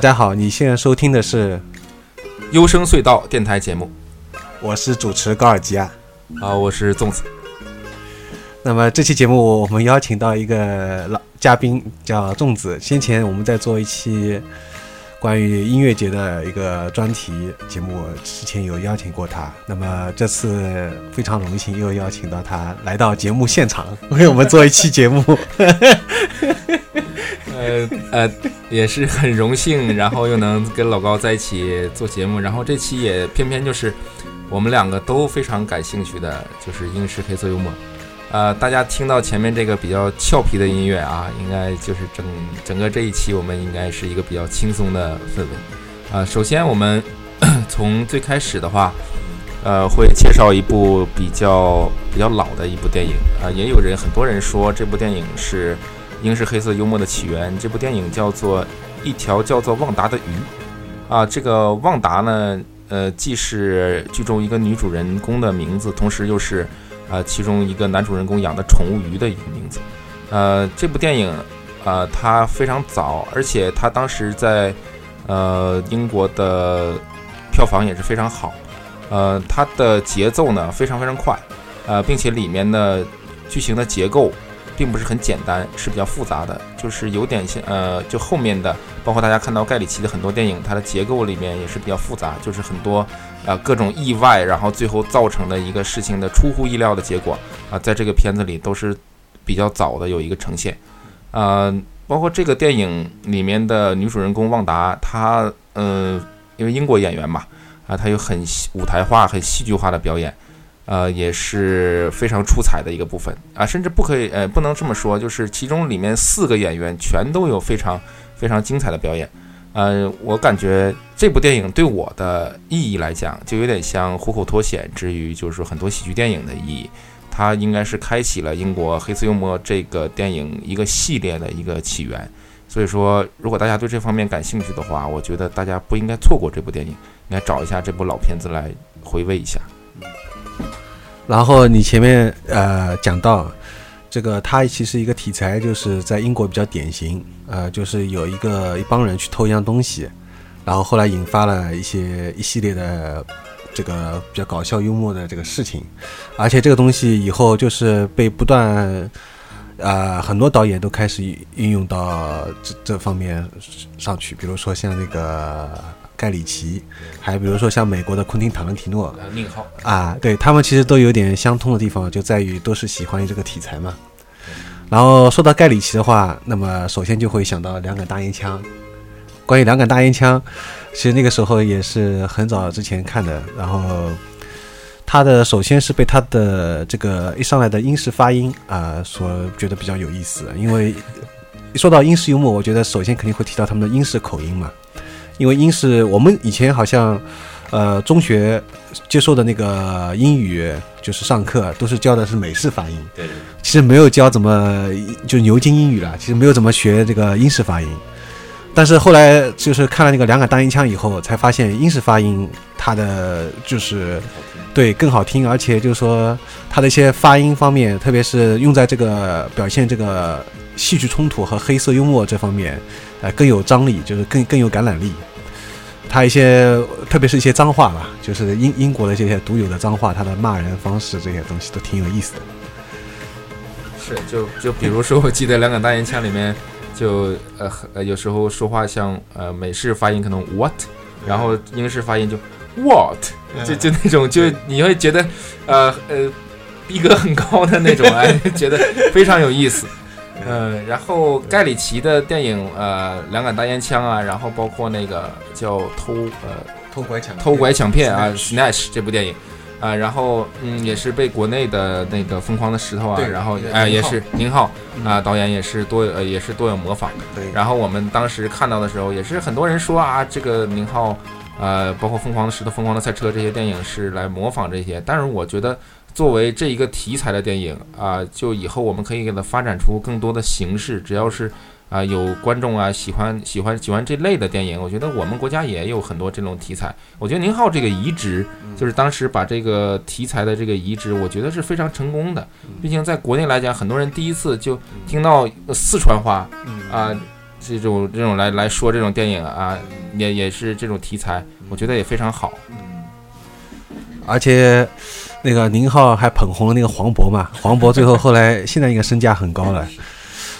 大家好，你现在收听的是优声隧道电台节目，我是主持高尔基啊。啊，我是粽子。那么这期节目我们邀请到一个老嘉宾，叫粽子。先前我们在做一期关于音乐节的一个专题节目，之前有邀请过他。那么这次非常荣幸又邀请到他来到节目现场，为我们做一期节目。呃呃，也是很荣幸，然后又能跟老高在一起做节目，然后这期也偏偏就是我们两个都非常感兴趣的，就是英式黑色幽默。呃，大家听到前面这个比较俏皮的音乐啊，应该就是整整个这一期我们应该是一个比较轻松的氛围。啊，首先我们 从最开始的话，呃，会介绍一部比较比较老的一部电影啊，也有人很多人说这部电影是。英式黑色幽默的起源，这部电影叫做《一条叫做旺达的鱼》啊，这个旺达呢，呃，既是剧中一个女主人公的名字，同时又是啊其中一个男主人公养的宠物鱼的一个名字。呃，这部电影啊，它非常早，而且它当时在呃英国的票房也是非常好。呃，它的节奏呢非常非常快，呃，并且里面的剧情的结构。并不是很简单，是比较复杂的，就是有点像呃，就后面的，包括大家看到盖里奇的很多电影，它的结构里面也是比较复杂，就是很多呃各种意外，然后最后造成的一个事情的出乎意料的结果啊，在这个片子里都是比较早的有一个呈现，呃，包括这个电影里面的女主人公旺达，她呃，因为英国演员嘛，啊，她有很舞台化、很戏剧化的表演。呃，也是非常出彩的一个部分啊，甚至不可以，呃，不能这么说，就是其中里面四个演员全都有非常非常精彩的表演。呃，我感觉这部电影对我的意义来讲，就有点像虎口脱险之于，就是很多喜剧电影的意义。它应该是开启了英国黑色幽默这个电影一个系列的一个起源。所以说，如果大家对这方面感兴趣的话，我觉得大家不应该错过这部电影，应该找一下这部老片子来回味一下。然后你前面呃讲到，这个它其实一个题材就是在英国比较典型，呃，就是有一个一帮人去偷一样东西，然后后来引发了一些一系列的这个比较搞笑幽默的这个事情，而且这个东西以后就是被不断，呃，很多导演都开始运用到这这方面上去，比如说像那个。盖里奇，还比如说像美国的昆汀塔伦提诺，宁浩啊，对他们其实都有点相通的地方，就在于都是喜欢这个题材嘛。然后说到盖里奇的话，那么首先就会想到两杆大烟枪。关于两杆大烟枪，其实那个时候也是很早之前看的。然后他的首先是被他的这个一上来的英式发音啊，所觉得比较有意思。因为一说到英式幽默，我觉得首先肯定会提到他们的英式口音嘛。因为英式，我们以前好像，呃，中学接受的那个英语就是上课都是教的是美式发音，对，其实没有教怎么就牛津英语了，其实没有怎么学这个英式发音。但是后来就是看了那个两杆单音枪以后，才发现英式发音它的就是对更好听，而且就是说它的一些发音方面，特别是用在这个表现这个戏剧冲突和黑色幽默这方面，呃，更有张力，就是更更有感染力。他一些，特别是一些脏话吧，就是英英国的这些独有的脏话，他的骂人方式这些东西都挺有意思的。是，就就比如说，我记得《两杆大烟枪》里面，就呃呃，有时候说话像呃美式发音可能 what，然后英式发音就 what，就就那种，就你会觉得呃呃逼格很高的那种，哎，觉得非常有意思。嗯，然后盖里奇的电影，呃，两杆大烟枪啊，然后包括那个叫偷，呃，偷拐抢偷拐抢骗啊，Snatch 这部电影，啊，然后嗯，也是被国内的那个疯狂的石头啊，然后哎，也是宁浩啊，导演也是多呃，也是多有模仿。对。然后我们当时看到的时候，也是很多人说啊，这个宁浩，呃，包括疯狂的石头、疯狂的赛车这些电影是来模仿这些，但是我觉得。作为这一个题材的电影啊，就以后我们可以给它发展出更多的形式。只要是啊有观众啊喜欢喜欢喜欢这类的电影，我觉得我们国家也有很多这种题材。我觉得宁浩这个移植，就是当时把这个题材的这个移植，我觉得是非常成功的。毕竟在国内来讲，很多人第一次就听到四川话啊，这种这种来来说这种电影啊，也也是这种题材，我觉得也非常好。而且那个宁浩还捧红了那个黄渤嘛，黄渤最后后来现在应该身价很高了。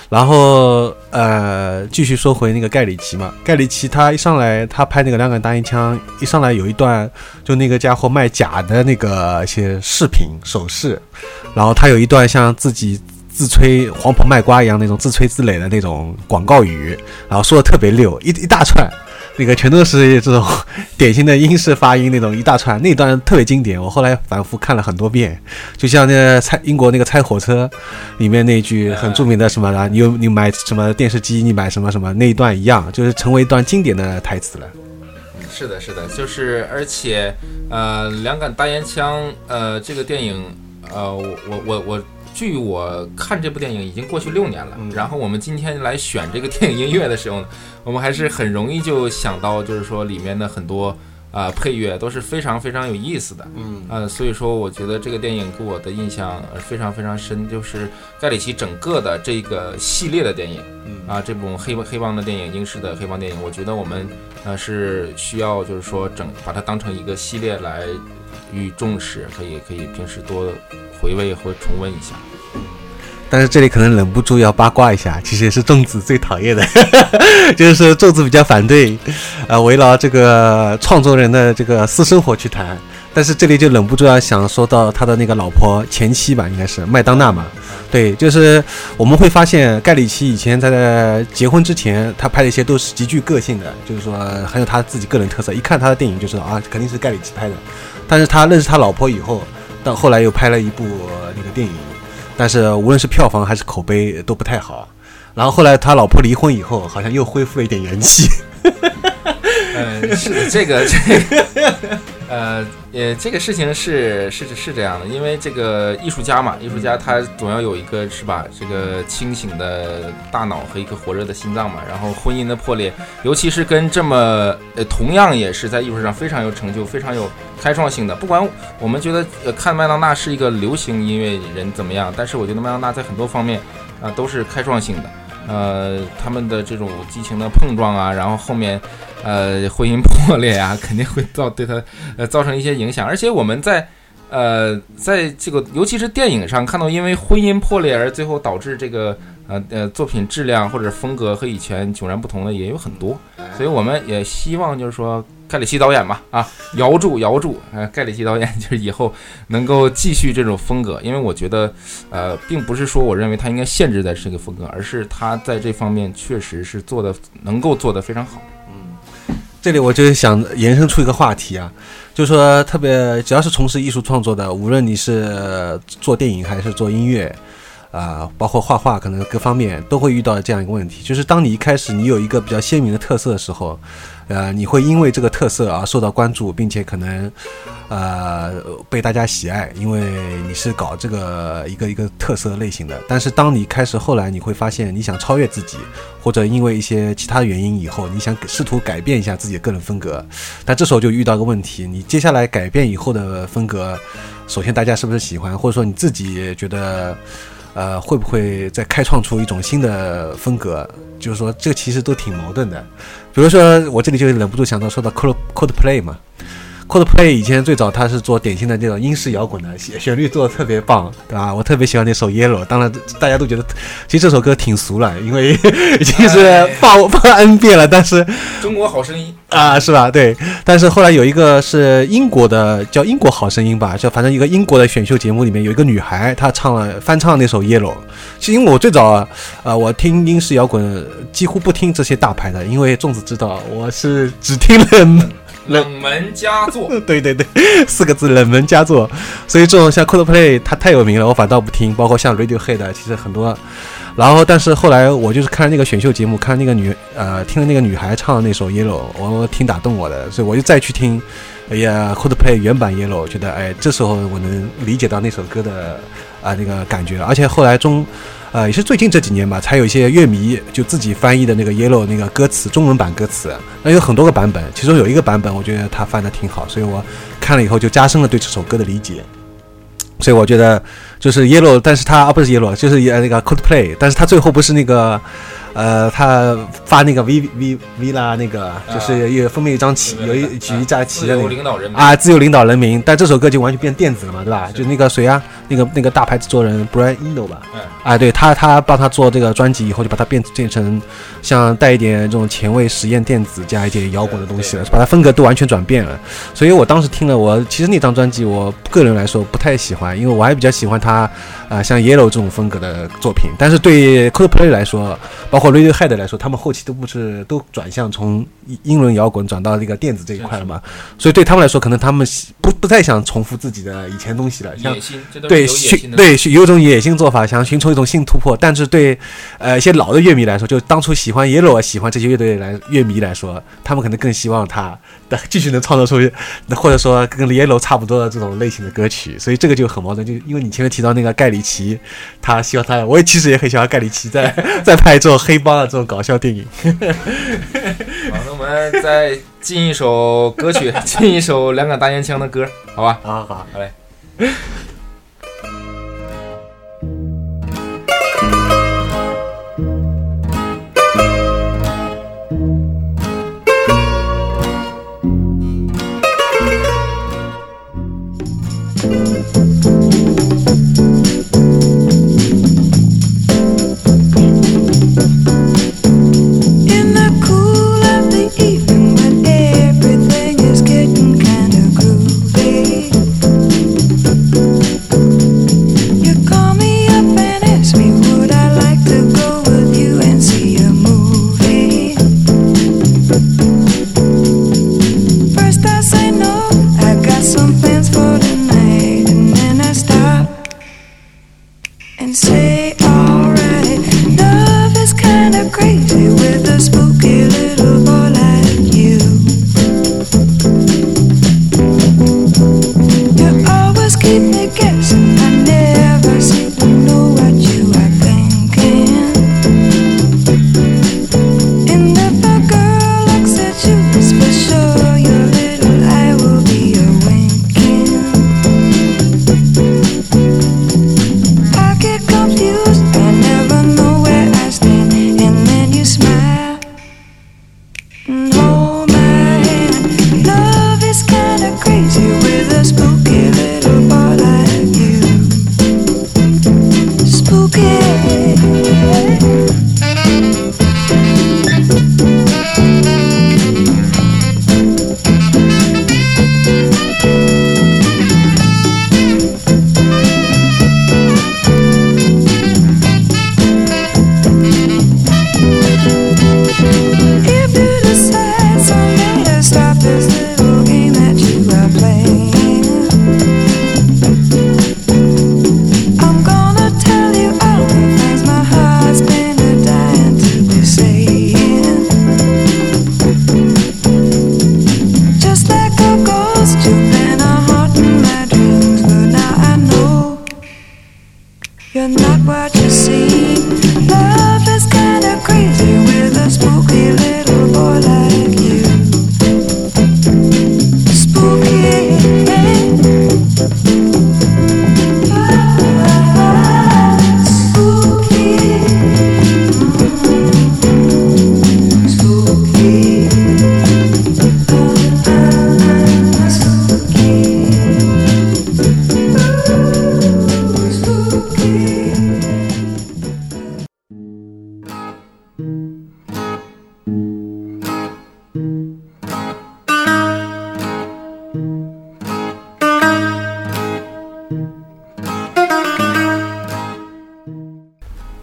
然后呃，继续说回那个盖里奇嘛，盖里奇他一上来他拍那个两杆大烟枪，一上来有一段就那个家伙卖假的那个一些饰品首饰，然后他有一段像自己自吹黄婆卖瓜一样那种自吹自擂的那种广告语，然后说的特别溜，一一大串。那个全都是这种典型的英式发音，那种一大串，那段特别经典。我后来反复看了很多遍，就像那拆英国那个拆火车里面那句很著名的什么啊，你有你买什么电视机，你买什么什么那一段一样，就是成为一段经典的台词了。是的，是的，就是而且呃，两杆大烟枪，呃，这个电影，呃，我我我我。据我看这部电影已经过去六年了，然后我们今天来选这个电影音乐的时候呢，我们还是很容易就想到，就是说里面的很多啊配乐都是非常非常有意思的，嗯，呃，所以说我觉得这个电影给我的印象非常非常深，就是盖里奇整个的这个系列的电影，啊，这部黑黑帮的电影，英式的黑帮电影，我觉得我们呃是需要就是说整把它当成一个系列来予以重视，可以可以平时多。回味或重温一下，但是这里可能忍不住要八卦一下，其实也是粽子最讨厌的，就是粽子比较反对，呃，围绕这个创作人的这个私生活去谈。但是这里就忍不住要想说到他的那个老婆前妻吧，应该是麦当娜嘛。对，就是我们会发现盖里奇以前在结婚之前，他拍的一些都是极具个性的，就是说很有他自己个人特色。一看他的电影就知道啊，肯定是盖里奇拍的。但是他认识他老婆以后。到后来又拍了一部那个电影，但是无论是票房还是口碑都不太好。然后后来他老婆离婚以后，好像又恢复了一点元气。嗯，是的，这个这个，呃，呃，这个事情是是是这样的，因为这个艺术家嘛，艺术家他总要有一个是吧，这个清醒的大脑和一颗火热的心脏嘛。然后婚姻的破裂，尤其是跟这么呃同样也是在艺术上非常有成就、非常有开创性的，不管我们觉得呃看麦当娜是一个流行音乐人怎么样，但是我觉得麦当娜在很多方面啊都是开创性的。呃，他们的这种激情的碰撞啊，然后后面，呃，婚姻破裂啊，肯定会造对他呃造成一些影响。而且我们在呃在这个尤其是电影上看到，因为婚姻破裂而最后导致这个呃呃作品质量或者风格和以前迥然不同的也有很多。所以我们也希望就是说。盖里奇导演吧，啊，摇住摇住，呃，盖里奇导演就是以后能够继续这种风格，因为我觉得，呃，并不是说我认为他应该限制在这个风格，而是他在这方面确实是做的能够做得非常好。这里我就想延伸出一个话题啊，就是说，特别只要是从事艺术创作的，无论你是做电影还是做音乐。啊，包括画画，可能各方面都会遇到这样一个问题，就是当你一开始你有一个比较鲜明的特色的时候，呃，你会因为这个特色而受到关注，并且可能，呃，被大家喜爱，因为你是搞这个一个一个特色类型的。但是当你开始后来，你会发现你想超越自己，或者因为一些其他原因以后，你想试图改变一下自己的个人风格，但这时候就遇到个问题，你接下来改变以后的风格，首先大家是不是喜欢，或者说你自己觉得。呃，会不会再开创出一种新的风格？就是说，这其实都挺矛盾的。比如说，我这里就忍不住想到说到 Cold Coldplay 嘛。Coldplay 以前最早他是做典型的那种英式摇滚的，旋旋律做的特别棒，对吧？我特别喜欢那首 Yellow。当然，大家都觉得其实这首歌挺俗了，因为已经是放 放 N 遍了。但是中国好声音啊，是吧？对。但是后来有一个是英国的，叫英国好声音吧，就反正一个英国的选秀节目里面有一个女孩，她唱了翻唱那首 Yellow。其实因为我最早啊，我听英式摇滚几乎不听这些大牌的，因为粽子知道我是只听了。冷门佳作，对 对对，四个字冷门佳作。所以这种像 Coldplay，它太有名了，我反倒不听。包括像 Radiohead，其实很多。然后，但是后来我就是看那个选秀节目，看那个女呃，听了那个女孩唱的那首 Yellow，我挺打动我的，所以我就再去听，哎呀，Coldplay 原版 Yellow，觉得哎，这时候我能理解到那首歌的啊那个感觉。而且后来中。呃，也是最近这几年吧，才有一些乐迷就自己翻译的那个 Yellow 那个歌词，中文版歌词，那有很多个版本，其中有一个版本我觉得他翻的挺好，所以我看了以后就加深了对这首歌的理解。所以我觉得就是 Yellow，但是他啊不是 Yellow，就是那个 Coldplay，但是他最后不是那个呃，他发那个 V V V 啦，那个就是有封面一张旗，有一举一架旗的那个领导人啊，自由领导人民。但这首歌就完全变电子了嘛，对吧？就那个谁啊，那个那个大牌制作人 Brian Eno 吧，啊，对他他帮他做这个专辑以后，就把它变变成像带一点这种前卫实验电子加一点摇滚的东西了，把它风格都完全转变了。所以我当时听了，我其实那张专辑，我个人来说不太喜欢，因为我还比较喜欢他啊，像 Yellow 这种风格的作品。但是对 Coldplay 来说，包括 Radiohead 来说，他们后期都不是都转向从英伦摇滚转到这个电子这一块了嘛？所以对他们来说，可能他们不不太想重复自己的以前东西了。像对寻对有种野心做法，想寻求一种新突破。但是对呃一些老的乐迷来说，就当初喜欢 Yellow 喜欢这些乐队来乐迷来说，他们可能更希望他的继续能创作出或者说跟 Yellow 差不多的这种类型的歌曲。所以这个就很矛盾，就因为你前面提到那个盖里奇，他希望他，我也其实也很喜欢盖里奇在 在拍这种黑帮的这种搞笑电影。好，那我们再进一首歌曲，进一首两杆大烟枪的歌，好吧？好好好嘞。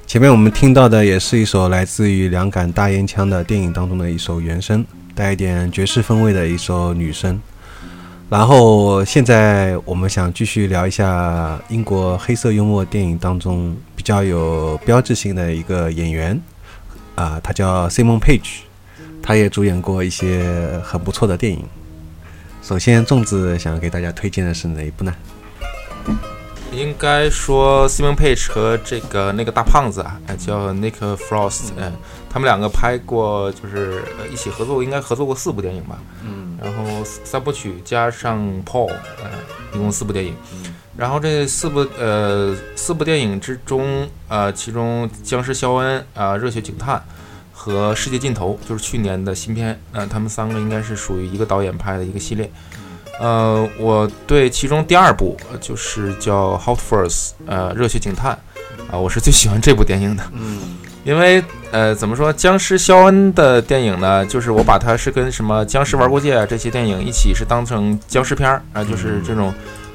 前面我们听到的也是一首来自于两杆大烟枪的电影当中的一首原声，带一点爵士风味的一首女声。然后现在我们想继续聊一下英国黑色幽默电影当中比较有标志性的一个演员，啊，他叫 Simon Page，他也主演过一些很不错的电影。首先，粽子想给大家推荐的是哪一部呢？应该说，Simon Page 和这个那个大胖子啊，叫 Nick Frost，嗯，他们两个拍过，就是一起合作，应该合作过四部电影吧，嗯，然后三部曲加上 Paul，嗯，一共四部电影，然后这四部呃四部电影之中，呃，其中《僵尸肖恩》啊，《热血警探》和《世界尽头》，就是去年的新片。嗯，他们三个应该是属于一个导演拍的一个系列。呃，我对其中第二部就是叫《Hot Fuzz》，呃，热血警探啊，我是最喜欢这部电影的。嗯，因为呃，怎么说，僵尸肖恩的电影呢？就是我把它是跟什么《僵尸玩过界》这些电影一起是当成僵尸片儿啊，就是这种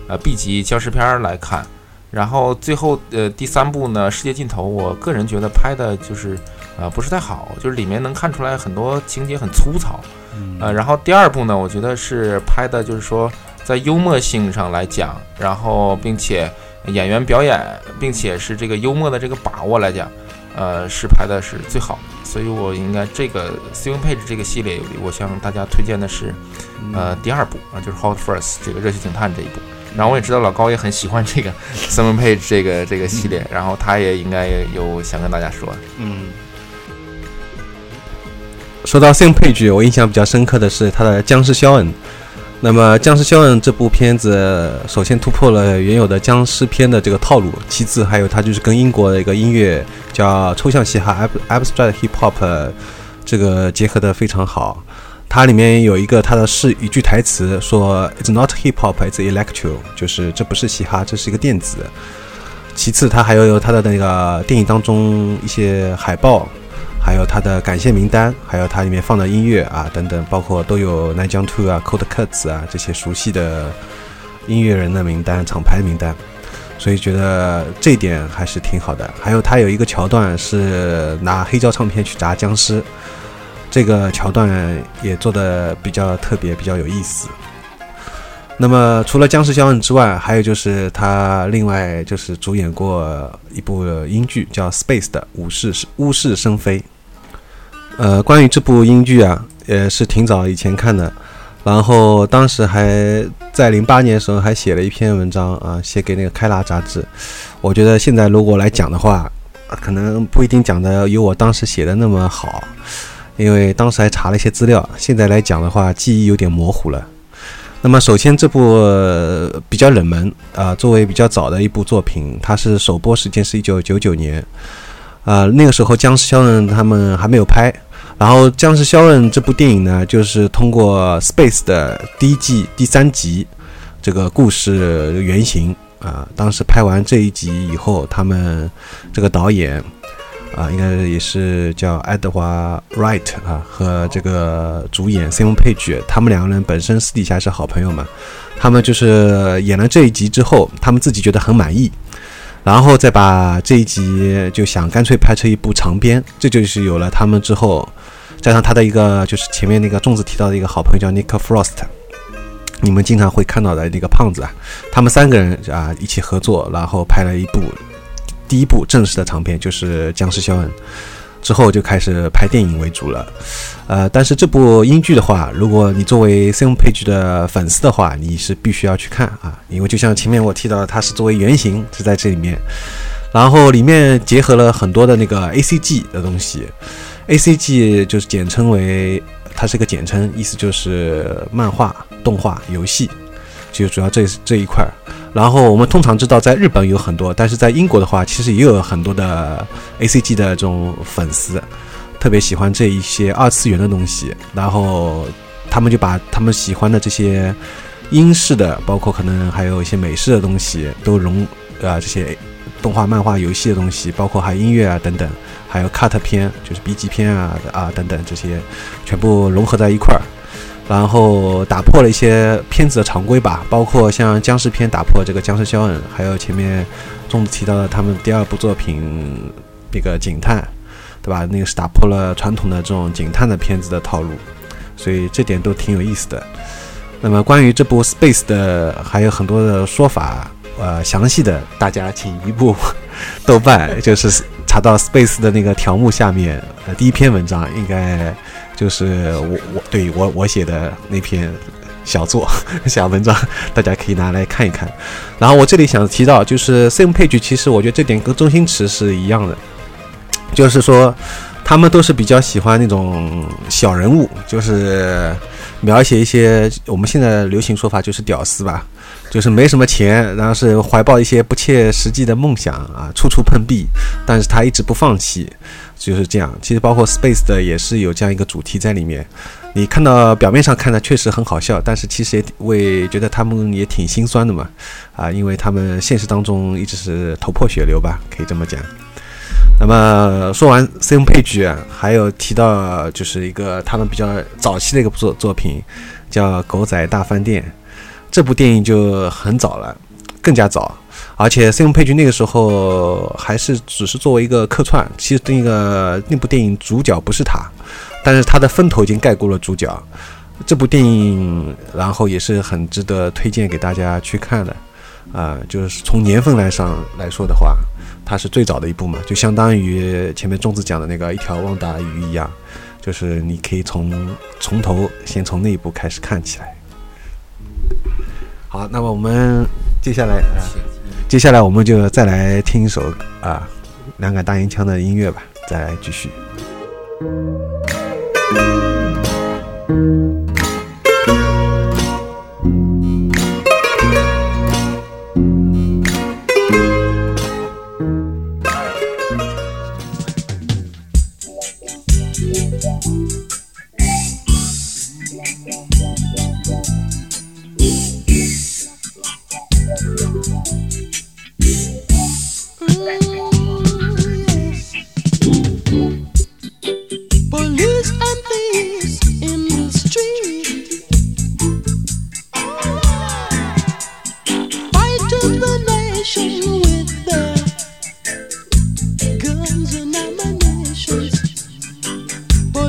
呃 B 级僵尸片儿来看。然后最后呃第三部呢，《世界尽头》，我个人觉得拍的就是呃不是太好，就是里面能看出来很多情节很粗糙。呃，然后第二部呢，我觉得是拍的，就是说在幽默性上来讲，然后并且演员表演，并且是这个幽默的这个把握来讲，呃，是拍的是最好的。所以我应该这个《Seven Page》这个系列，我向大家推荐的是呃第二部啊，就是《Hot Fuzz》这个热血警探这一部。然后我也知道老高也很喜欢这个 《Seven Page》这个这个系列，然后他也应该有想跟大家说，嗯。说到《Sam Page》，我印象比较深刻的是他的《僵尸肖恩》。那么，《僵尸肖恩》这部片子首先突破了原有的僵尸片的这个套路，其次还有它就是跟英国的一个音乐叫抽象嘻哈 （Abstract Hip Hop） 这个结合的非常好。它里面有一个它的是一句台词说：“It's not hip hop, it's electro。”就是这不是嘻哈，这是一个电子。其次，它还有它的那个电影当中一些海报。还有他的感谢名单，还有它里面放的音乐啊等等，包括都有 Nine l Two 啊、Cold Cuts 啊这些熟悉的音乐人的名单、厂牌名单，所以觉得这点还是挺好的。还有他有一个桥段是拿黑胶唱片去砸僵尸，这个桥段也做的比较特别，比较有意思。那么除了僵尸肖恩之外，还有就是他另外就是主演过一部英剧叫《Space》的《武士巫士生飞》。呃，关于这部英剧啊，也是挺早以前看的，然后当时还在零八年的时候还写了一篇文章啊，写给那个《开拉》杂志。我觉得现在如果来讲的话，可能不一定讲的有我当时写的那么好，因为当时还查了一些资料，现在来讲的话，记忆有点模糊了。那么首先这部比较冷门啊，作为比较早的一部作品，它是首播时间是一九九九年。啊，那个时候《僵尸肖恩》他们还没有拍，然后《僵尸肖恩》这部电影呢，就是通过《Space》的第一季第三集这个故事原型啊，当时拍完这一集以后，他们这个导演啊，应该也是叫爱德华 Wright 啊，和这个主演 Simon Page，他们两个人本身私底下是好朋友嘛，他们就是演了这一集之后，他们自己觉得很满意。然后再把这一集就想干脆拍成一部长片，这就是有了他们之后，加上他的一个就是前面那个粽子提到的一个好朋友叫 Nick Frost，你们经常会看到的那个胖子啊，他们三个人啊一起合作，然后拍了一部第一部正式的长片，就是《僵尸肖恩》。之后就开始拍电影为主了，呃，但是这部英剧的话，如果你作为 Sam Page 的粉丝的话，你是必须要去看啊，因为就像前面我提到的，它是作为原型是在这里面，然后里面结合了很多的那个 A C G 的东西，A C G 就是简称为，它是一个简称，意思就是漫画、动画、游戏，就主要这这一块。然后我们通常知道，在日本有很多，但是在英国的话，其实也有很多的 A C G 的这种粉丝，特别喜欢这一些二次元的东西。然后他们就把他们喜欢的这些英式的，包括可能还有一些美式的东西，都融啊这些动画、漫画、游戏的东西，包括还音乐啊等等，还有 cut 片，就是 B 级片啊啊等等这些，全部融合在一块儿。然后打破了一些片子的常规吧，包括像僵尸片打破这个僵尸肖恩，还有前面粽子提到的他们第二部作品那个警探，对吧？那个是打破了传统的这种警探的片子的套路，所以这点都挺有意思的。那么关于这部 Space 的还有很多的说法，呃，详细的大家请移步 豆瓣，就是查到 Space 的那个条目下面，呃，第一篇文章应该。就是我我对我我写的那篇小作 小文章，大家可以拿来看一看。然后我这里想提到，就是 same Page，其实我觉得这点跟周星驰是一样的，就是说他们都是比较喜欢那种小人物，就是描写一些我们现在流行说法就是屌丝吧。就是没什么钱，然后是怀抱一些不切实际的梦想啊，处处碰壁，但是他一直不放弃，就是这样。其实包括 Space 的也是有这样一个主题在里面。你看到表面上看的确实很好笑，但是其实也为觉得他们也挺心酸的嘛，啊，因为他们现实当中一直是头破血流吧，可以这么讲。那么说完 Sim 配角，还有提到就是一个他们比较早期的一个作作品，叫《狗仔大饭店》。这部电影就很早了，更加早，而且 Sim 配角那个时候还是只是作为一个客串，其实那个那部电影主角不是他。但是他的风头已经盖过了主角，这部电影，然后也是很值得推荐给大家去看的，啊，就是从年份来上来说的话，它是最早的一部嘛，就相当于前面粽子讲的那个一条旺达鱼一样，就是你可以从从头先从那一部开始看起来。好，那么我们接下来啊，接下来我们就再来听一首啊两杆大烟枪的音乐吧，再来继续。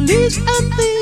police and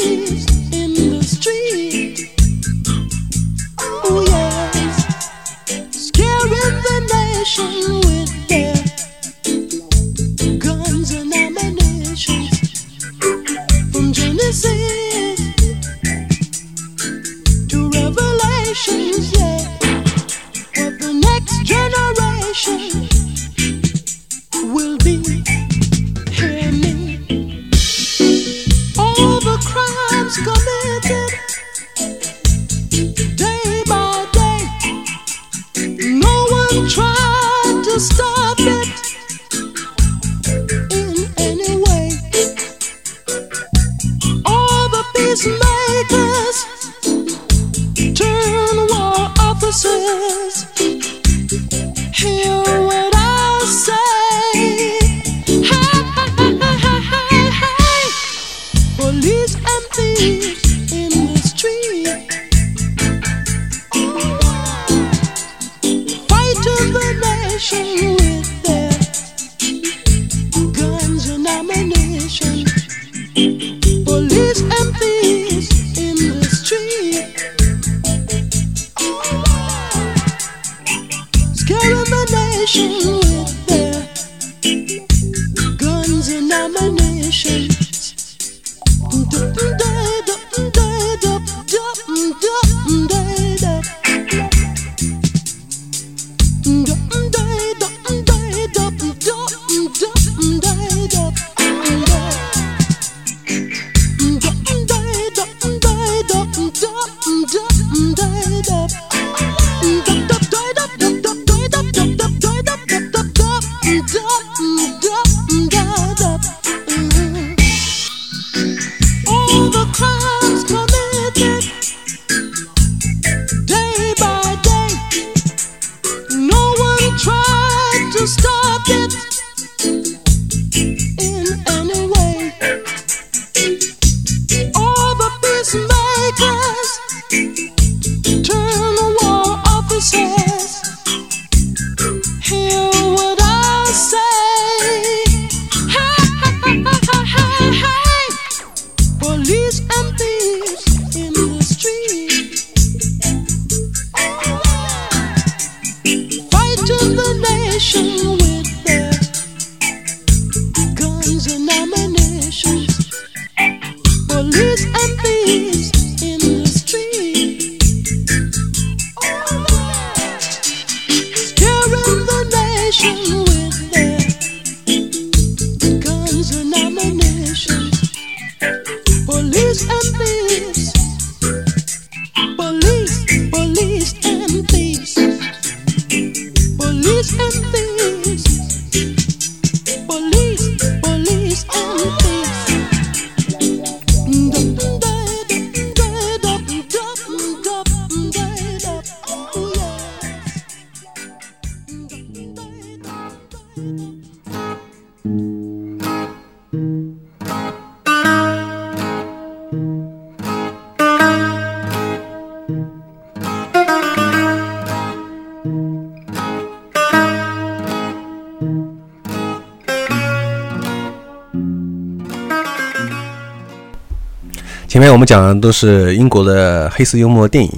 我们讲的都是英国的黑色幽默电影，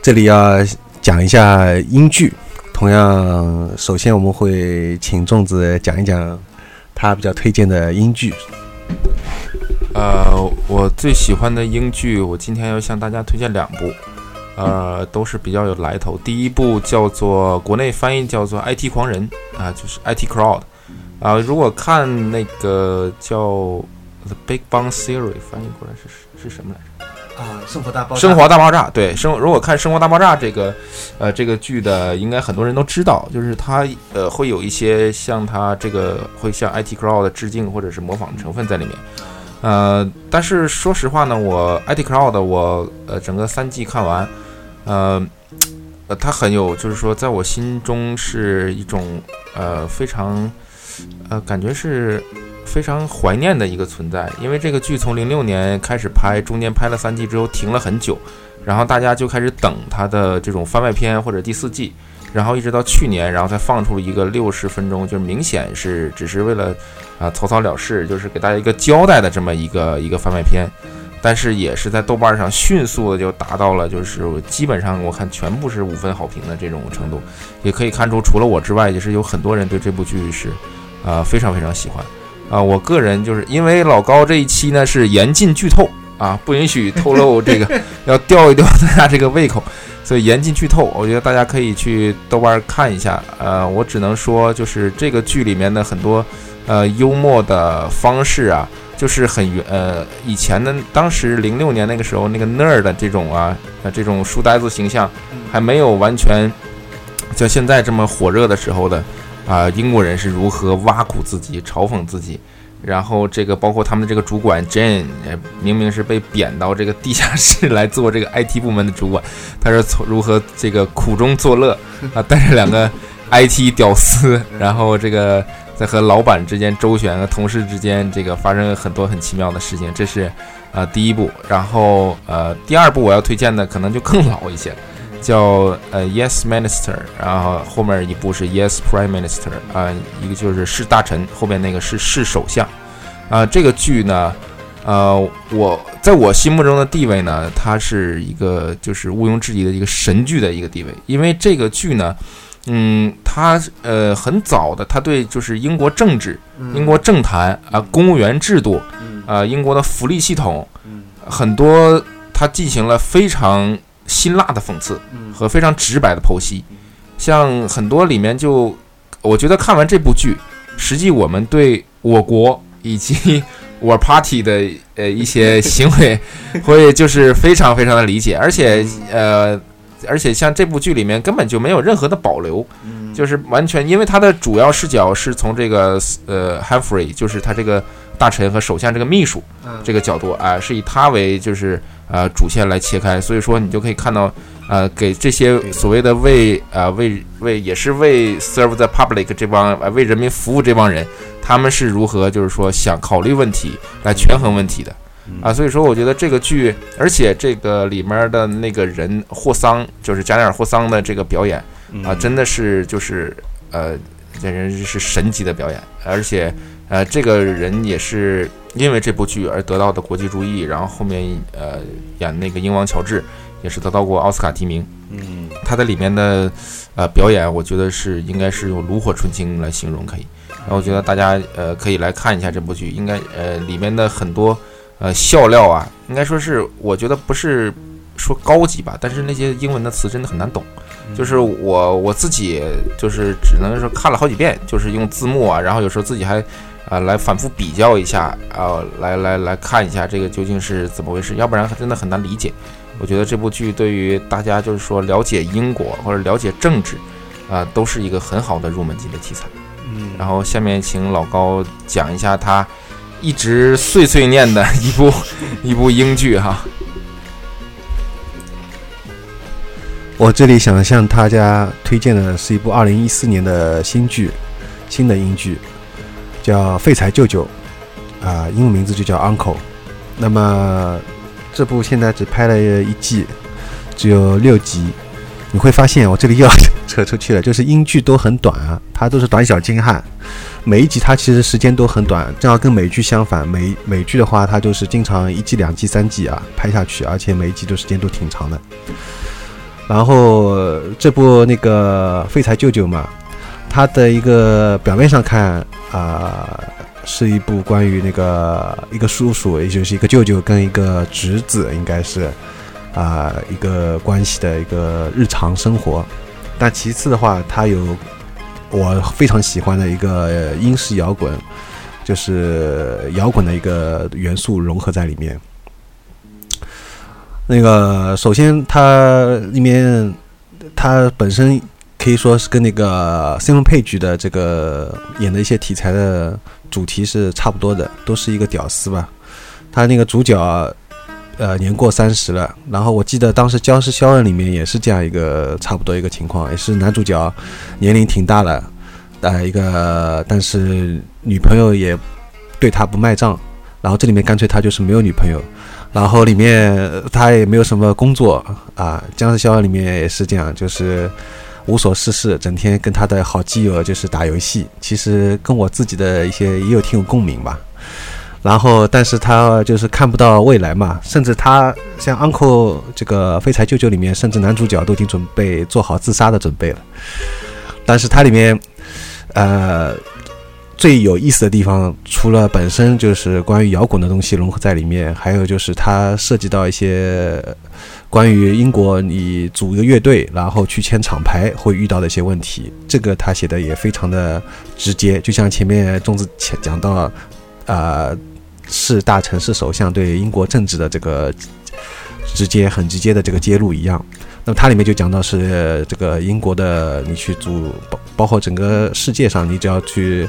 这里要讲一下英剧。同样，首先我们会请粽子讲一讲他比较推荐的英剧。呃，我最喜欢的英剧，我今天要向大家推荐两部，呃，都是比较有来头。第一部叫做国内翻译叫做《IT 狂人》啊，就是 IT Crowd 啊。如果看那个叫《The Big Bang Theory》，翻译过来是是什么来着？啊，生活大爆生活大爆炸，对生如果看《生活大爆炸》这个，呃，这个剧的，应该很多人都知道，就是它呃会有一些像它这个会向 IT Crowd 致敬或者是模仿成分在里面，呃，但是说实话呢，我 IT Crowd 我呃整个三季看完，呃，呃它很有就是说在我心中是一种呃非常呃感觉是。非常怀念的一个存在，因为这个剧从零六年开始拍，中间拍了三季之后停了很久，然后大家就开始等它的这种番外篇或者第四季，然后一直到去年，然后才放出了一个六十分钟，就是明显是只是为了啊草草了事，就是给大家一个交代的这么一个一个番外篇，但是也是在豆瓣上迅速的就达到了，就是基本上我看全部是五分好评的这种程度，也可以看出除了我之外，也是有很多人对这部剧是啊非常非常喜欢。啊，我个人就是因为老高这一期呢是严禁剧透啊，不允许透露这个，要吊一吊大家这个胃口，所以严禁剧透。我觉得大家可以去豆瓣看一下。呃，我只能说就是这个剧里面的很多呃幽默的方式啊，就是很原呃以前的当时零六年那个时候那个 nerd 的这种啊呃这种书呆子形象还没有完全像现在这么火热的时候的。啊，英国人是如何挖苦自己、嘲讽自己，然后这个包括他们的这个主管 Jane，明明是被贬到这个地下室来做这个 IT 部门的主管，他是从如何这个苦中作乐啊，带着两个 IT 屌丝，然后这个在和老板之间周旋，和同事之间这个发生很多很奇妙的事情，这是啊第一部。然后呃，第二部我要推荐的可能就更老一些。叫呃 Yes Minister，然后后面一部是 Yes Prime Minister，啊，一个就是是大臣，后面那个是是首相，啊，这个剧呢，呃，我在我心目中的地位呢，它是一个就是毋庸置疑的一个神剧的一个地位，因为这个剧呢，嗯，它呃很早的，它对就是英国政治、英国政坛啊、公务员制度，啊，英国的福利系统，很多它进行了非常。辛辣的讽刺和非常直白的剖析，像很多里面就，我觉得看完这部剧，实际我们对我国以及 我 party 的呃一些行为，会就是非常非常的理解，而且呃，而且像这部剧里面根本就没有任何的保留，就是完全因为它的主要视角是从这个呃 Humphrey，就是他这个大臣和首相这个秘书这个角度啊，是以他为就是。呃，主线来切开，所以说你就可以看到，呃，给这些所谓的为呃为为也是为 serve the public 这帮呃为人民服务这帮人，他们是如何就是说想考虑问题来权衡问题的啊？所以说我觉得这个剧，而且这个里面的那个人霍桑，就是加尼尔霍桑的这个表演啊，真的是就是呃，这人是神级的表演，而且呃，这个人也是。因为这部剧而得到的国际注意，然后后面呃演那个英王乔治也是得到过奥斯卡提名。嗯，他在里面的呃表演，我觉得是应该是用炉火纯青来形容可以。然后我觉得大家呃可以来看一下这部剧，应该呃里面的很多呃笑料啊，应该说是我觉得不是说高级吧，但是那些英文的词真的很难懂。就是我我自己就是只能说看了好几遍，就是用字幕啊，然后有时候自己还。啊，来反复比较一下啊，来来来看一下这个究竟是怎么回事，要不然真的很难理解。我觉得这部剧对于大家就是说了解英国或者了解政治，啊，都是一个很好的入门级的题材。嗯，然后下面请老高讲一下他一直碎碎念的一部一部英剧哈。我这里想向大家推荐的是一部二零一四年的新剧，新的英剧。叫废柴舅舅，啊，英文名字就叫 Uncle。那么这部现在只拍了一季，只有六集，你会发现我这里又要 扯出去了，就是英剧都很短啊，它都是短小精悍，每一集它其实时间都很短，正好跟美剧相反。美美剧的话，它就是经常一季、两季、三季啊拍下去，而且每一集都时间都挺长的。然后这部那个《废柴舅舅》嘛，它的一个表面上看啊，是一部关于那个一个叔叔，也就是一个舅舅跟一个侄子，应该是。啊，一个关系的一个日常生活，但其次的话，它有我非常喜欢的一个英式摇滚，就是摇滚的一个元素融合在里面。那个首先，它里面它本身可以说是跟那个 Simon Page 的这个演的一些题材的主题是差不多的，都是一个屌丝吧。他那个主角。呃，年过三十了，然后我记得当时《僵尸肖恩》里面也是这样一个差不多一个情况，也是男主角年龄挺大了，呃，一个但是女朋友也对他不卖账，然后这里面干脆他就是没有女朋友，然后里面他也没有什么工作啊，《僵尸肖恩》里面也是这样，就是无所事事，整天跟他的好基友就是打游戏，其实跟我自己的一些也有挺有共鸣吧。然后，但是他就是看不到未来嘛，甚至他像 Uncle 这个废柴舅舅里面，甚至男主角都已经准备做好自杀的准备了。但是它里面，呃，最有意思的地方，除了本身就是关于摇滚的东西融合在里面，还有就是它涉及到一些关于英国你组一个乐队，然后去签厂牌会遇到的一些问题。这个他写的也非常的直接，就像前面粽子讲到，啊。是大城市首相对英国政治的这个直接、很直接的这个揭露一样。那么它里面就讲到是这个英国的，你去组包包括整个世界上，你只要去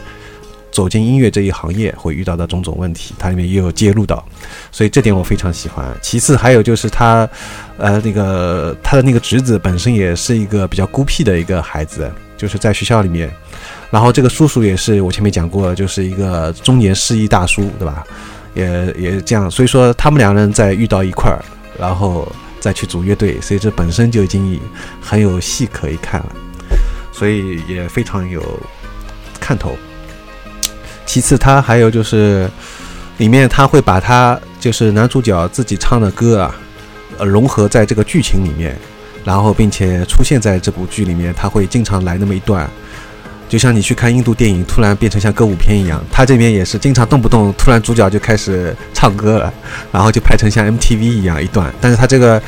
走进音乐这一行业，会遇到的种种问题，它里面也有揭露到。所以这点我非常喜欢。其次还有就是他，呃，那个他的那个侄子本身也是一个比较孤僻的一个孩子，就是在学校里面。然后这个叔叔也是我前面讲过，就是一个中年失忆大叔，对吧？也也这样，所以说他们两人在遇到一块儿，然后再去组乐队，所以这本身就已经很有戏可以看了，所以也非常有看头。其次，他还有就是里面他会把他就是男主角自己唱的歌啊，呃，融合在这个剧情里面，然后并且出现在这部剧里面，他会经常来那么一段。就像你去看印度电影，突然变成像歌舞片一样，他这边也是经常动不动突然主角就开始唱歌了，然后就拍成像 MTV 一样一段。但是他这个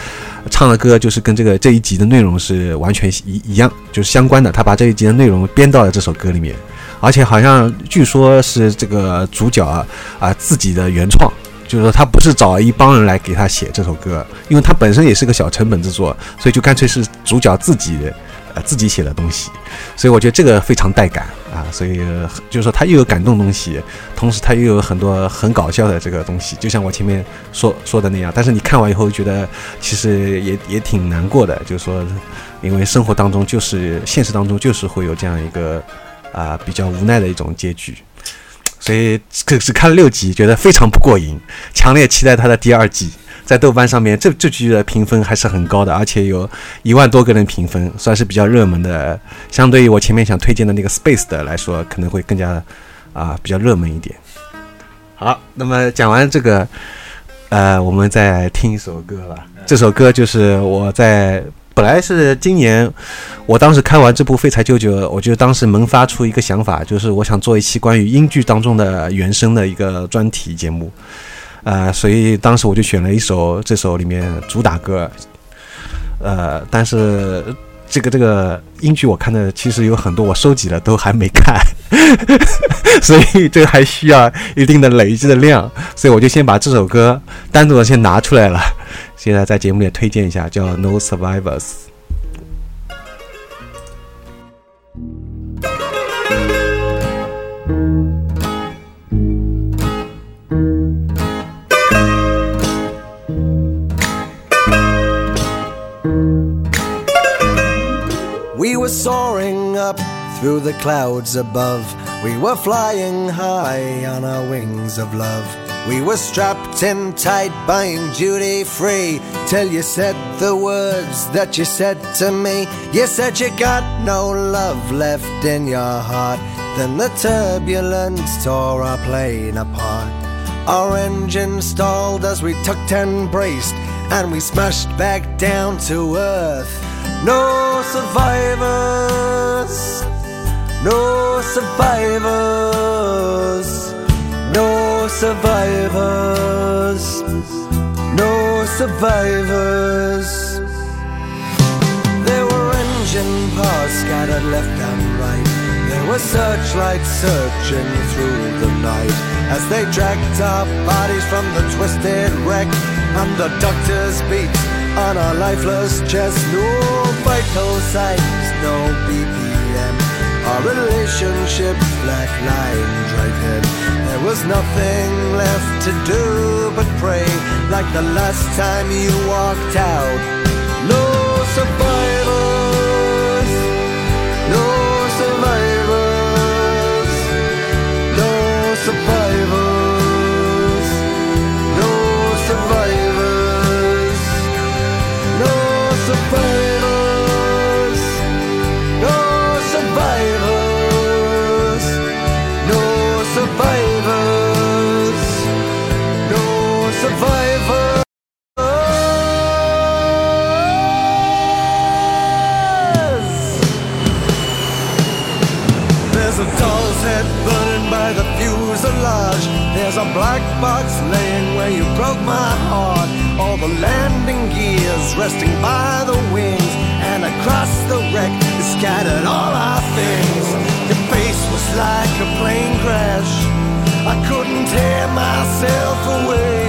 唱的歌就是跟这个这一集的内容是完全一一样，就是相关的。他把这一集的内容编到了这首歌里面，而且好像据说是这个主角啊自己的原创，就是说他不是找一帮人来给他写这首歌，因为他本身也是个小成本制作，所以就干脆是主角自己。呃，自己写的东西，所以我觉得这个非常带感啊，所以就是说他又有感动东西，同时他又有很多很搞笑的这个东西，就像我前面说说的那样。但是你看完以后觉得其实也也挺难过的，就是说，因为生活当中就是现实当中就是会有这样一个啊比较无奈的一种结局，所以可是看了六集，觉得非常不过瘾，强烈期待它的第二季。在豆瓣上面，这这剧的评分还是很高的，而且有一万多个人评分，算是比较热门的。相对于我前面想推荐的那个 Space 的来说，可能会更加啊比较热门一点。好，那么讲完这个，呃，我们再听一首歌吧。这首歌就是我在本来是今年，我当时看完这部《废柴舅舅》，我就当时萌发出一个想法，就是我想做一期关于英剧当中的原声的一个专题节目。呃，所以当时我就选了一首这首里面主打歌，呃，但是这个这个英剧我看的其实有很多，我收集了都还没看，所以这个还需要一定的累积的量，所以我就先把这首歌单独的先拿出来了，现在在节目里推荐一下，叫《No Survivors》。Were soaring up through the clouds above. We were flying high on our wings of love. We were strapped in tight, buying duty free. Till you said the words that you said to me. You said you got no love left in your heart. Then the turbulence tore our plane apart. Our engine stalled as we tucked and braced, and we smashed back down to earth. No survivors, no survivors, no survivors, no survivors. There were engine parts scattered left and right. There were searchlights searching through the night as they dragged our bodies from the twisted wreck. And the doctor's beats on our lifeless chest. No vital signs, no BPM. Our relationship flatlined right then. There was nothing left to do but pray, like the last time you walked out. No survivors, no survivors, no survivors, There's a black box laying where you broke my heart. All the landing gears resting by the wings. And across the wreck is scattered all our things. Your face was like a plane crash. I couldn't tear myself away.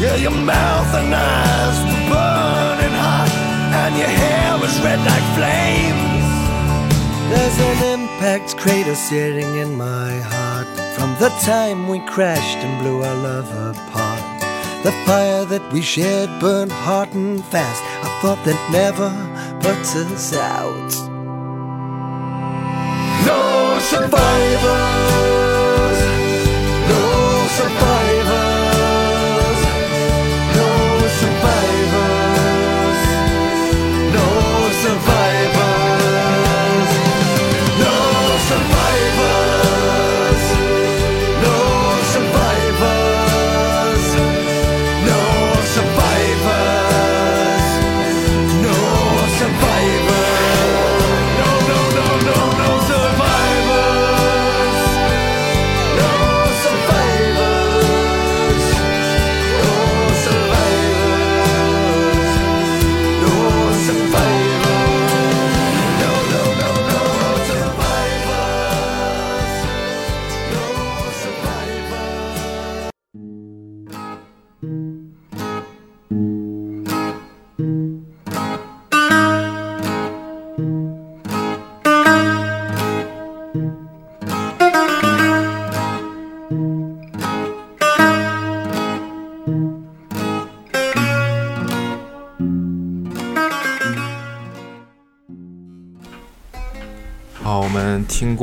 Yeah, your mouth and eyes were burning hot. And your hair was red like flames. There's an impact crater sitting in my heart from the time we crashed and blew our love apart. The fire that we shared burned hot and fast. I thought that never puts us out. No survivors,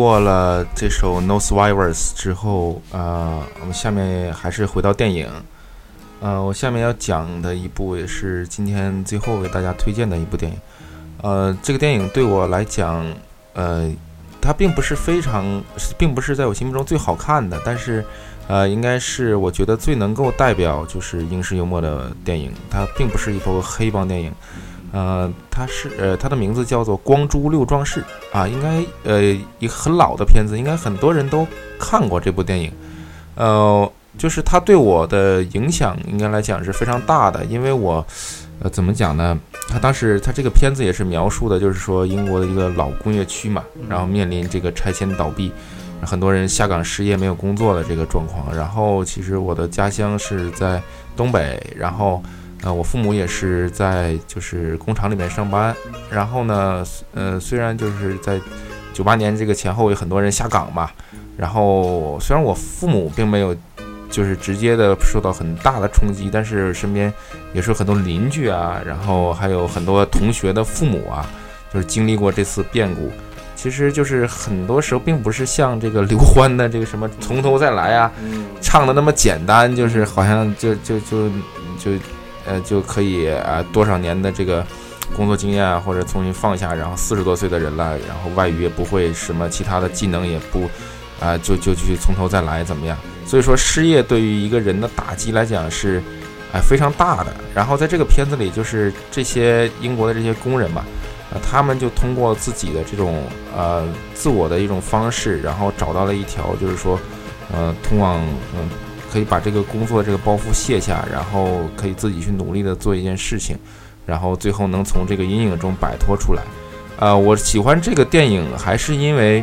过了这首《No Survivors》之后，呃，我们下面还是回到电影。呃，我下面要讲的一部也是今天最后为大家推荐的一部电影。呃，这个电影对我来讲，呃，它并不是非常，并不是在我心目中最好看的，但是，呃，应该是我觉得最能够代表就是英式幽默的电影。它并不是一部黑帮电影。呃，它是呃，它的名字叫做《光珠六壮士》啊，应该呃一个很老的片子，应该很多人都看过这部电影。呃，就是它对我的影响，应该来讲是非常大的，因为我呃怎么讲呢？他当时他这个片子也是描述的，就是说英国的一个老工业区嘛，然后面临这个拆迁倒闭，很多人下岗失业没有工作的这个状况。然后其实我的家乡是在东北，然后。呃，我父母也是在就是工厂里面上班，然后呢，呃，虽然就是在九八年这个前后有很多人下岗嘛，然后虽然我父母并没有就是直接的受到很大的冲击，但是身边也是很多邻居啊，然后还有很多同学的父母啊，就是经历过这次变故，其实就是很多时候并不是像这个刘欢的这个什么从头再来啊，唱的那么简单，就是好像就就就就呃就可以啊多少年的这个工作经验啊，或者重新放下，然后四十多岁的人了，然后外语也不会，什么其他的技能也不啊就就去从头再来怎么样？所以说失业对于一个人的打击来讲是哎非常大的。然后在这个片子里，就是这些英国的这些工人嘛。啊，他们就通过自己的这种呃自我的一种方式，然后找到了一条，就是说，呃，通往嗯，可以把这个工作这个包袱卸下，然后可以自己去努力的做一件事情，然后最后能从这个阴影中摆脱出来。呃，我喜欢这个电影，还是因为，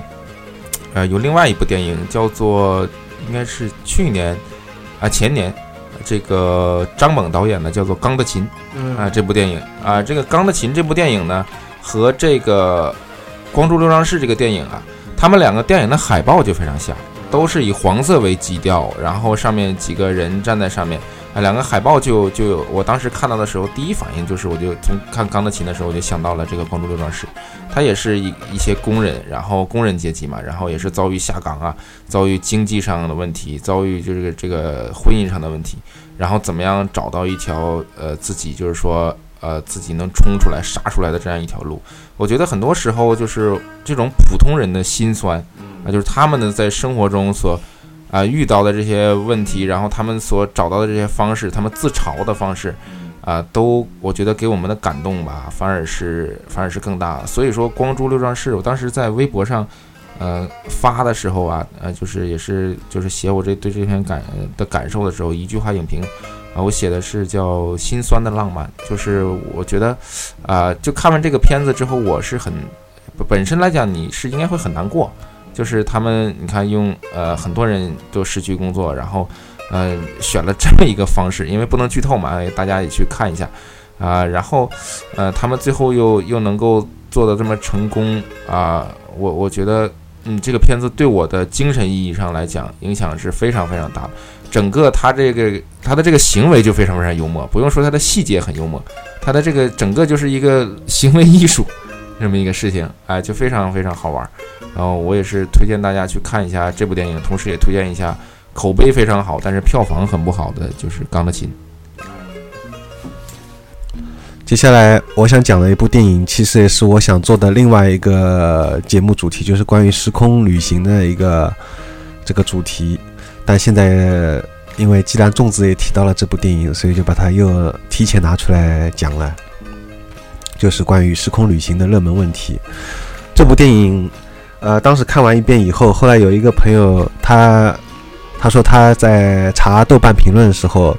呃，有另外一部电影叫做，应该是去年啊前年，这个张猛导演的叫做《钢的琴》啊这部电影啊，这个《钢的琴》这部电影呢。和这个《光柱六壮士》这个电影啊，他们两个电影的海报就非常像，都是以黄色为基调，然后上面几个人站在上面啊，两个海报就就有。我当时看到的时候，第一反应就是，我就从看《钢的琴》的时候，我就想到了这个《光珠六壮士》，他也是一一些工人，然后工人阶级嘛，然后也是遭遇下岗啊，遭遇经济上的问题，遭遇就是这个婚姻上的问题，然后怎么样找到一条呃自己就是说。呃，自己能冲出来、杀出来的这样一条路，我觉得很多时候就是这种普通人的心酸，啊，就是他们呢在生活中所啊遇到的这些问题，然后他们所找到的这些方式，他们自嘲的方式，啊，都我觉得给我们的感动吧，反而是反而是更大。所以说，光珠六壮士，我当时在微博上，呃，发的时候啊，呃，就是也是就是写我这对这篇感的感受的时候，一句话影评。啊，我写的是叫心酸的浪漫，就是我觉得，啊，就看完这个片子之后，我是很，本身来讲你是应该会很难过，就是他们你看用呃很多人都失去工作，然后呃选了这么一个方式，因为不能剧透嘛，大家也去看一下啊，然后呃他们最后又又能够做的这么成功啊，我我觉得嗯这个片子对我的精神意义上来讲影响是非常非常大的。整个他这个他的这个行为就非常非常幽默，不用说他的细节很幽默，他的这个整个就是一个行为艺术，这么一个事情，哎，就非常非常好玩。然后我也是推荐大家去看一下这部电影，同时也推荐一下口碑非常好，但是票房很不好的就是《钢的琴》。接下来我想讲的一部电影，其实也是我想做的另外一个节目主题，就是关于时空旅行的一个这个主题。但现在，因为既然粽子也提到了这部电影，所以就把它又提前拿出来讲了，就是关于时空旅行的热门问题。这部电影，呃，当时看完一遍以后，后来有一个朋友，他他说他在查豆瓣评论的时候，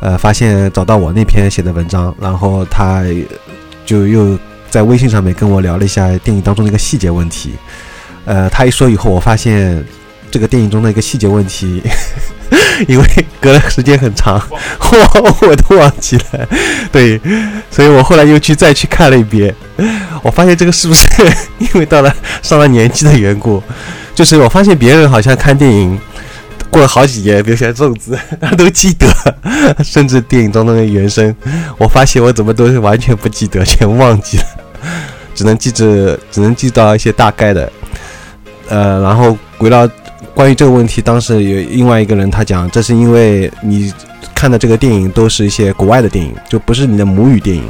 呃，发现找到我那篇写的文章，然后他就又在微信上面跟我聊了一下电影当中的一个细节问题。呃，他一说以后，我发现。这个电影中的一个细节问题，因为隔了时间很长，我我都忘记了。对，所以我后来又去再去看了一遍，我发现这个是不是 因为到了上了年纪的缘故？就是我发现别人好像看电影过了好几年，比如像粽子，他都记得，甚至电影中的原声，我发现我怎么都是完全不记得，全忘记了，只能记着，只能记到一些大概的。呃，然后围绕。关于这个问题，当时有另外一个人他讲，这是因为你看的这个电影都是一些国外的电影，就不是你的母语电影，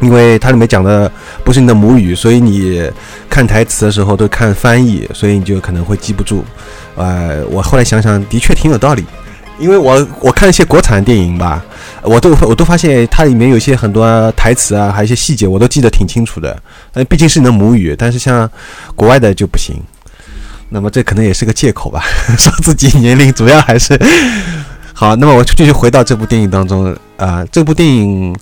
因为它里面讲的不是你的母语，所以你看台词的时候都看翻译，所以你就可能会记不住。呃，我后来想想，的确挺有道理，因为我我看一些国产电影吧，我都我都发现它里面有些很多台词啊，还有一些细节，我都记得挺清楚的。呃，毕竟是你的母语，但是像国外的就不行。那么这可能也是个借口吧，说自己年龄主要还是好。那么我继续回到这部电影当中啊，这部电影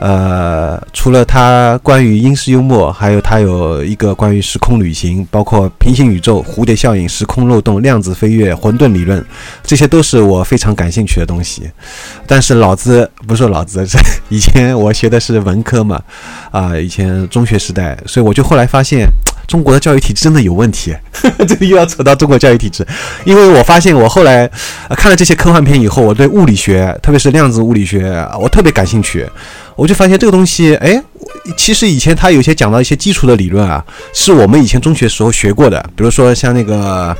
呃，除了它关于英式幽默，还有它有一个关于时空旅行，包括平行宇宙、蝴蝶效应、时空漏洞、量子飞跃、混沌理论，这些都是我非常感兴趣的东西。但是老子不是老子，以前我学的是文科嘛，啊，以前中学时代，所以我就后来发现。中国的教育体制真的有问题，这个又要扯到中国教育体制，因为我发现我后来看了这些科幻片以后，我对物理学，特别是量子物理学，我特别感兴趣。我就发现这个东西，哎，其实以前他有些讲到一些基础的理论啊，是我们以前中学时候学过的，比如说像那个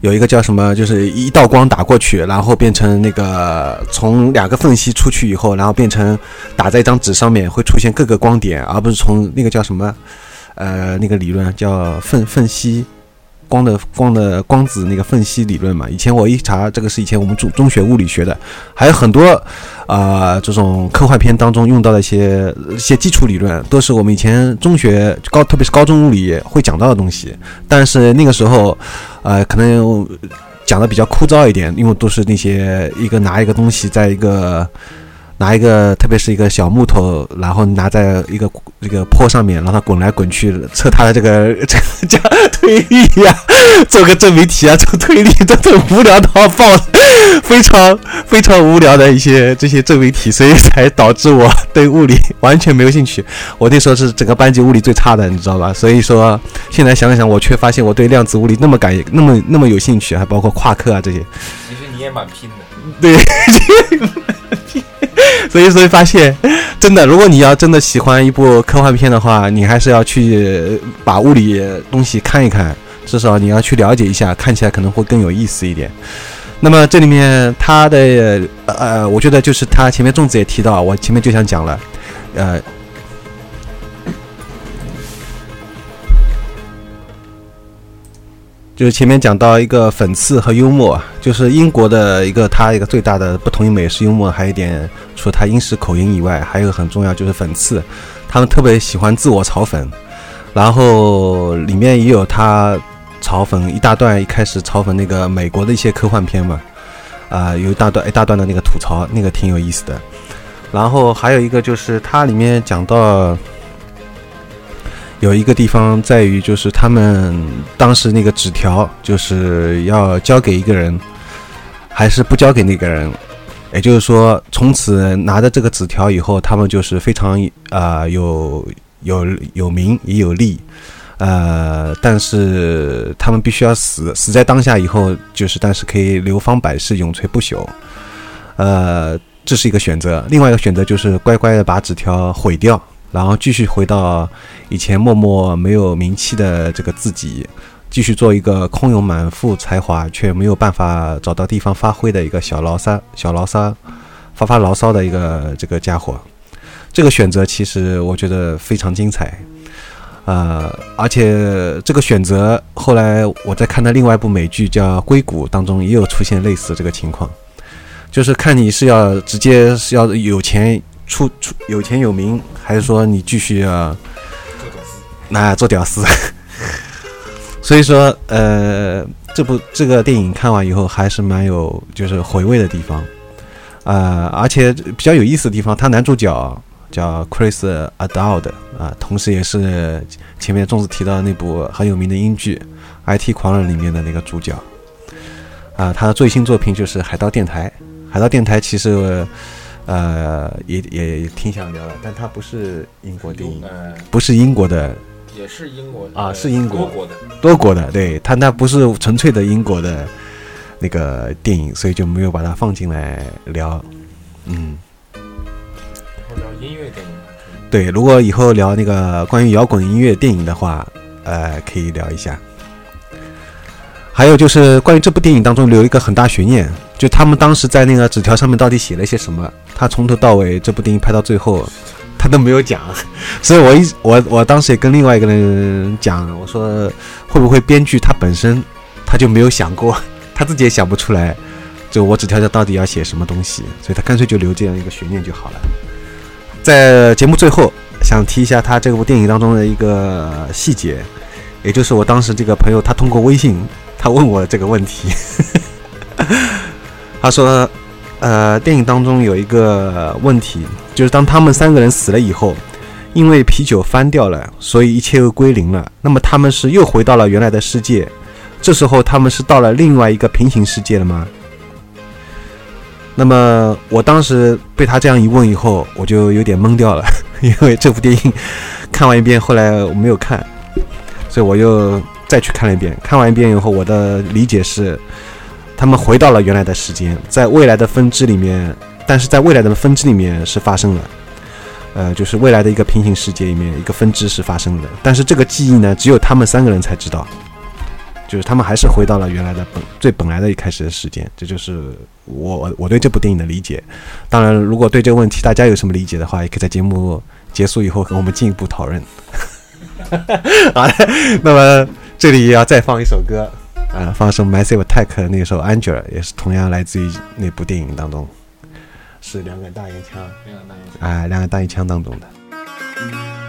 有一个叫什么，就是一道光打过去，然后变成那个从两个缝隙出去以后，然后变成打在一张纸上面会出现各个光点，而不是从那个叫什么，呃，那个理论叫缝缝隙。光的光的光子那个缝隙理论嘛，以前我一查，这个是以前我们中中学物理学的，还有很多啊、这种科幻片当中用到的一些一些基础理论，都是我们以前中学高，特别是高中物理会讲到的东西。但是那个时候，呃，可能讲的比较枯燥一点，因为都是那些一个拿一个东西在一个。拿一个，特别是一个小木头，然后拿在一个这个坡上面，让它滚来滚去，测它的这个 这个叫推力呀、做个证明题啊，做推力，这都无聊到爆了，非常非常无聊的一些这些证明题，所以才导致我对物理完全没有兴趣。我那时候是整个班级物理最差的，你知道吧？所以说现在想想，我却发现我对量子物理那么感那么那么有兴趣，还包括夸克啊这些。其实你也蛮拼的。对，所以所以发现，真的，如果你要真的喜欢一部科幻片的话，你还是要去把物理东西看一看，至少你要去了解一下，看起来可能会更有意思一点。那么这里面它的呃，我觉得就是他前面粽子也提到，我前面就想讲了，呃。就是前面讲到一个讽刺和幽默，就是英国的一个它一个最大的不同于美式幽默，还有一点除了它英式口音以外，还有很重要就是讽刺，他们特别喜欢自我嘲讽，然后里面也有他嘲讽一大段，一开始嘲讽那个美国的一些科幻片嘛，啊、有一大段一大段的那个吐槽，那个挺有意思的。然后还有一个就是它里面讲到。有一个地方在于，就是他们当时那个纸条，就是要交给一个人，还是不交给那个人。也就是说，从此拿着这个纸条以后，他们就是非常啊、有有有名也有利，呃，但是他们必须要死，死在当下以后，就是但是可以流芳百世，永垂不朽。呃，这是一个选择。另外一个选择就是乖乖的把纸条毁掉。然后继续回到以前默默没有名气的这个自己，继续做一个空有满腹才华却没有办法找到地方发挥的一个小牢骚、小牢骚、发发牢骚的一个这个家伙。这个选择其实我觉得非常精彩，呃，而且这个选择后来我在看的另外一部美剧叫《硅谷》当中也有出现类似这个情况，就是看你是要直接是要有钱。出出有钱有名，还是说你继续啊？那做屌丝。所以说，呃，这部这个电影看完以后，还是蛮有就是回味的地方，啊、而且比较有意思的地方，他男主角叫 Chris Adald 啊、同时也是前面粽子提到的那部很有名的英剧《IT 狂人》里面的那个主角，啊、他的最新作品就是《海盗电台》，《海盗电台》其实。也也挺想聊的，但它不是英国电影，呃，不是英国的，也是英国啊是英国多国的。多国的，对它那不是纯粹的英国的那个电影，所以就没有把它放进来聊。嗯，或者音乐电影。对，如果以后聊那个关于摇滚音乐电影的话，呃，可以聊一下。还有就是关于这部电影当中留一个很大悬念，就他们当时在那个纸条上面到底写了些什么？他从头到尾这部电影拍到最后，他都没有讲，所以我一我我当时也跟另外一个人讲，我说会不会编剧他本身他就没有想过，他自己也想不出来，就我纸条上到底要写什么东西，所以他干脆就留这样一个悬念就好了。在节目最后，想提一下他这部电影当中的一个细节，也就是我当时这个朋友他通过微信。他问我这个问题，他说：“呃，电影当中有一个问题，就是当他们三个人死了以后，因为啤酒翻掉了，所以一切又归零了。那么他们是又回到了原来的世界，这时候他们是到了另外一个平行世界了吗？”那么我当时被他这样一问以后，我就有点懵掉了，因为这部电影看完一遍，后来我没有看，所以我又。再去看了一遍，看完一遍以后，我的理解是，他们回到了原来的时间，在未来的分支里面，但是在未来的分支里面是发生了。呃，就是未来的一个平行世界里面一个分支是发生的，但是这个记忆呢，只有他们三个人才知道，就是他们还是回到了原来的本最本来的一开始的时间，这就是我我对这部电影的理解。当然，如果对这个问题大家有什么理解的话，也可以在节目结束以后和我们进一步讨论。好嘞，那么这里也要再放一首歌，啊、放首 Massive Attack 那首 Angela，也是同样来自于那部电影当中，是两杆大烟枪，啊、两杆大烟枪当中的。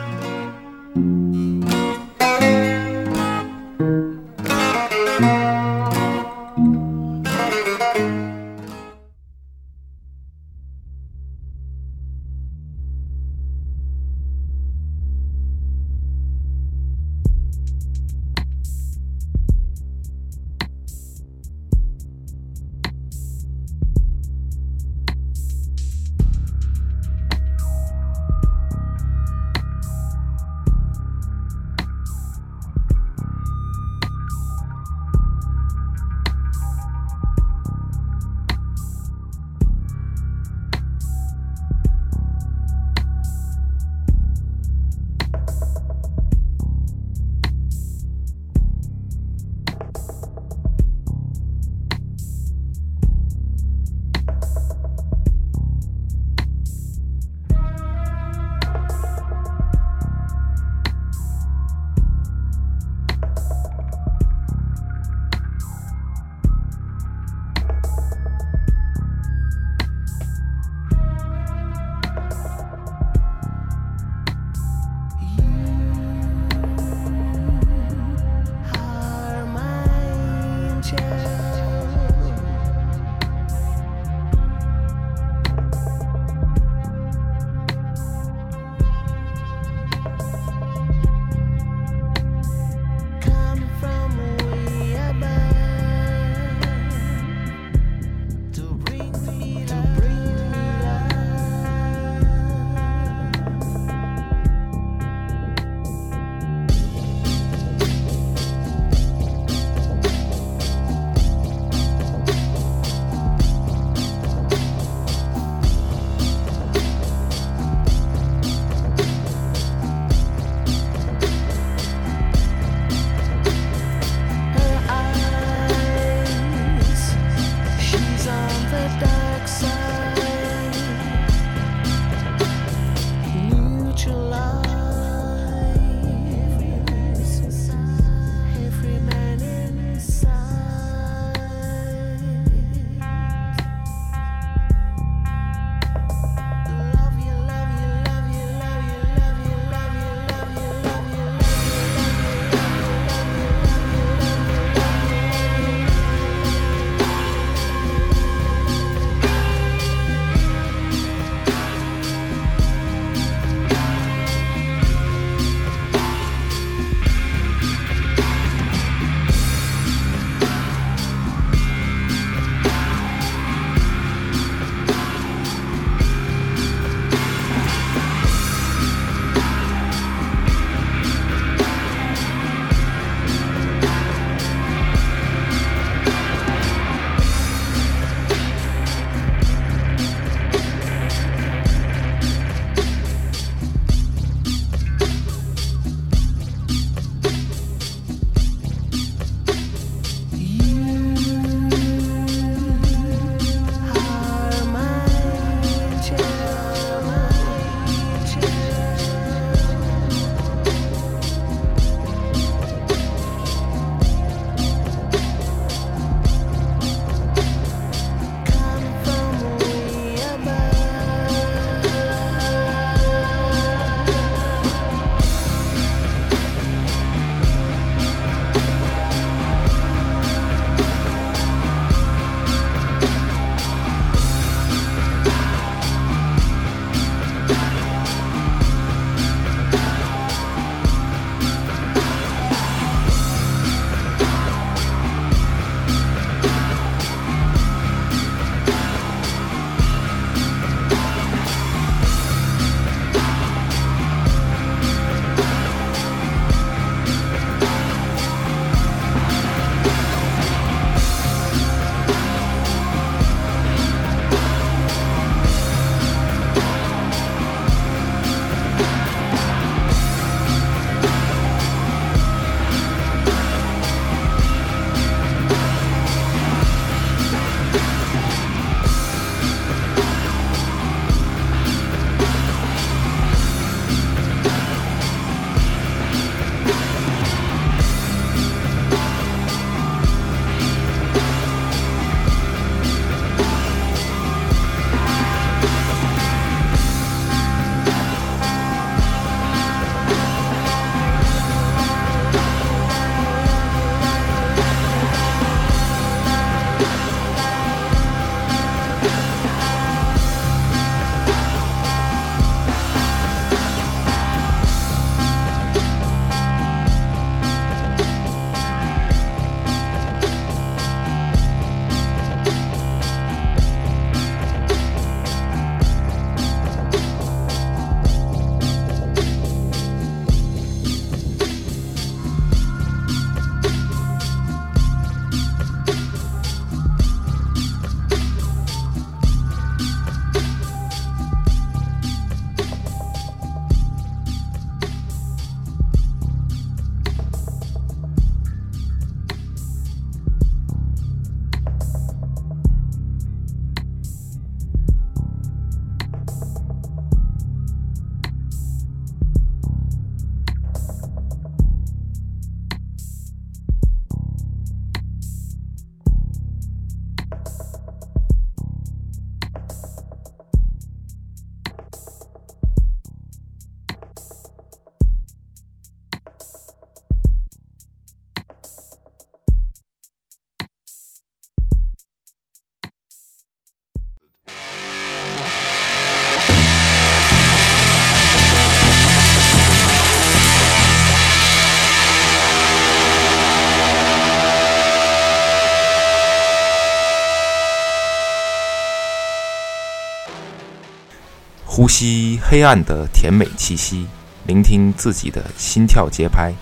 吸黑暗的甜美气息，聆听自己的心跳节拍。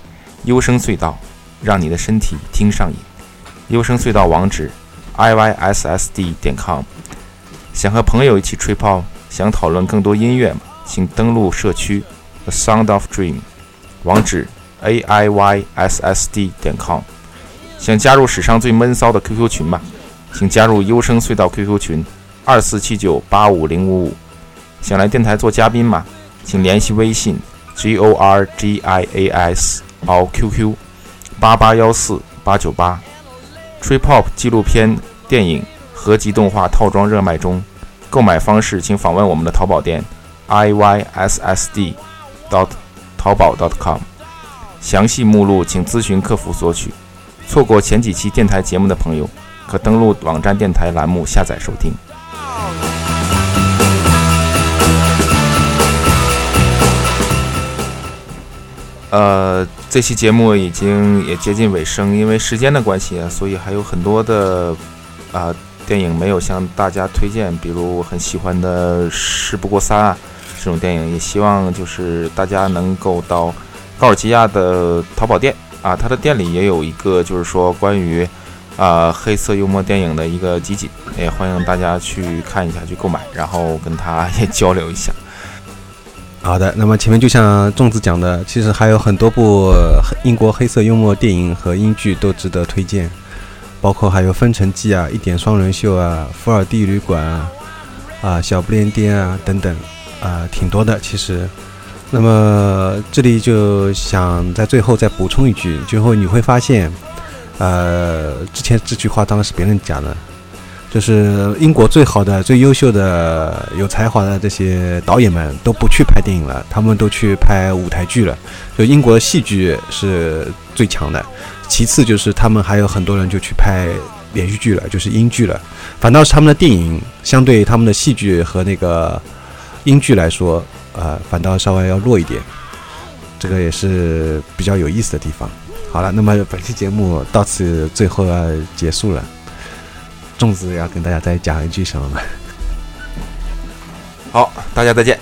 优声隧道，让你的身体听上瘾。优声隧道网址：iyssd 点 com。想和朋友一起吹泡，想讨论更多音乐吗？请登录社区 The Sound of Dream，网址 a i y s s d 点 com。想加入史上最闷骚的 QQ 群吗？请加入优声隧道 QQ 群二四七九八五零五五。想来电台做嘉宾吗？请联系微信 g o r g i a s o QQ 八八幺四八九八。Trip Hop 纪录片、电影、合集动画套装热卖中，购买方式请访问我们的淘宝店 i y s s d dot 淘宝 dot com，详细目录请咨询客服索取。错过前几期电台节目的朋友，可登录网站电台栏目下载收听。呃，这期节目已经也接近尾声，因为时间的关系啊，所以还有很多的啊电影没有向大家推荐，比如我很喜欢的《事不过三》啊这种电影，也希望就是大家能够到高尔基亚的淘宝店啊，他的店里也有一个就是说关于啊黑色幽默电影的一个集锦，也欢迎大家去看一下，去购买，然后跟他也交流一下。好的，那么前面就像粽子讲的，其实还有很多部英国黑色幽默电影和英剧都值得推荐，包括还有《分城记》啊，《一点双人秀》啊，《福尔蒂旅馆》啊，啊，《小不列颠》啊等等，啊，挺多的其实。那么这里就想在最后再补充一句，最后你会发现，呃，之前这句话当然是别人讲的。就是英国最好的、最优秀的、有才华的这些导演们都不去拍电影了，他们都去拍舞台剧了。就英国戏剧是最强的，其次就是他们还有很多人就去拍连续剧了，就是英剧了。反倒是他们的电影相对他们的戏剧和那个英剧来说，呃，反倒稍微要弱一点。这个也是比较有意思的地方。好了，那么本期节目到此最后要结束了。粽子要跟大家再讲一句什么吗？好，大家再见。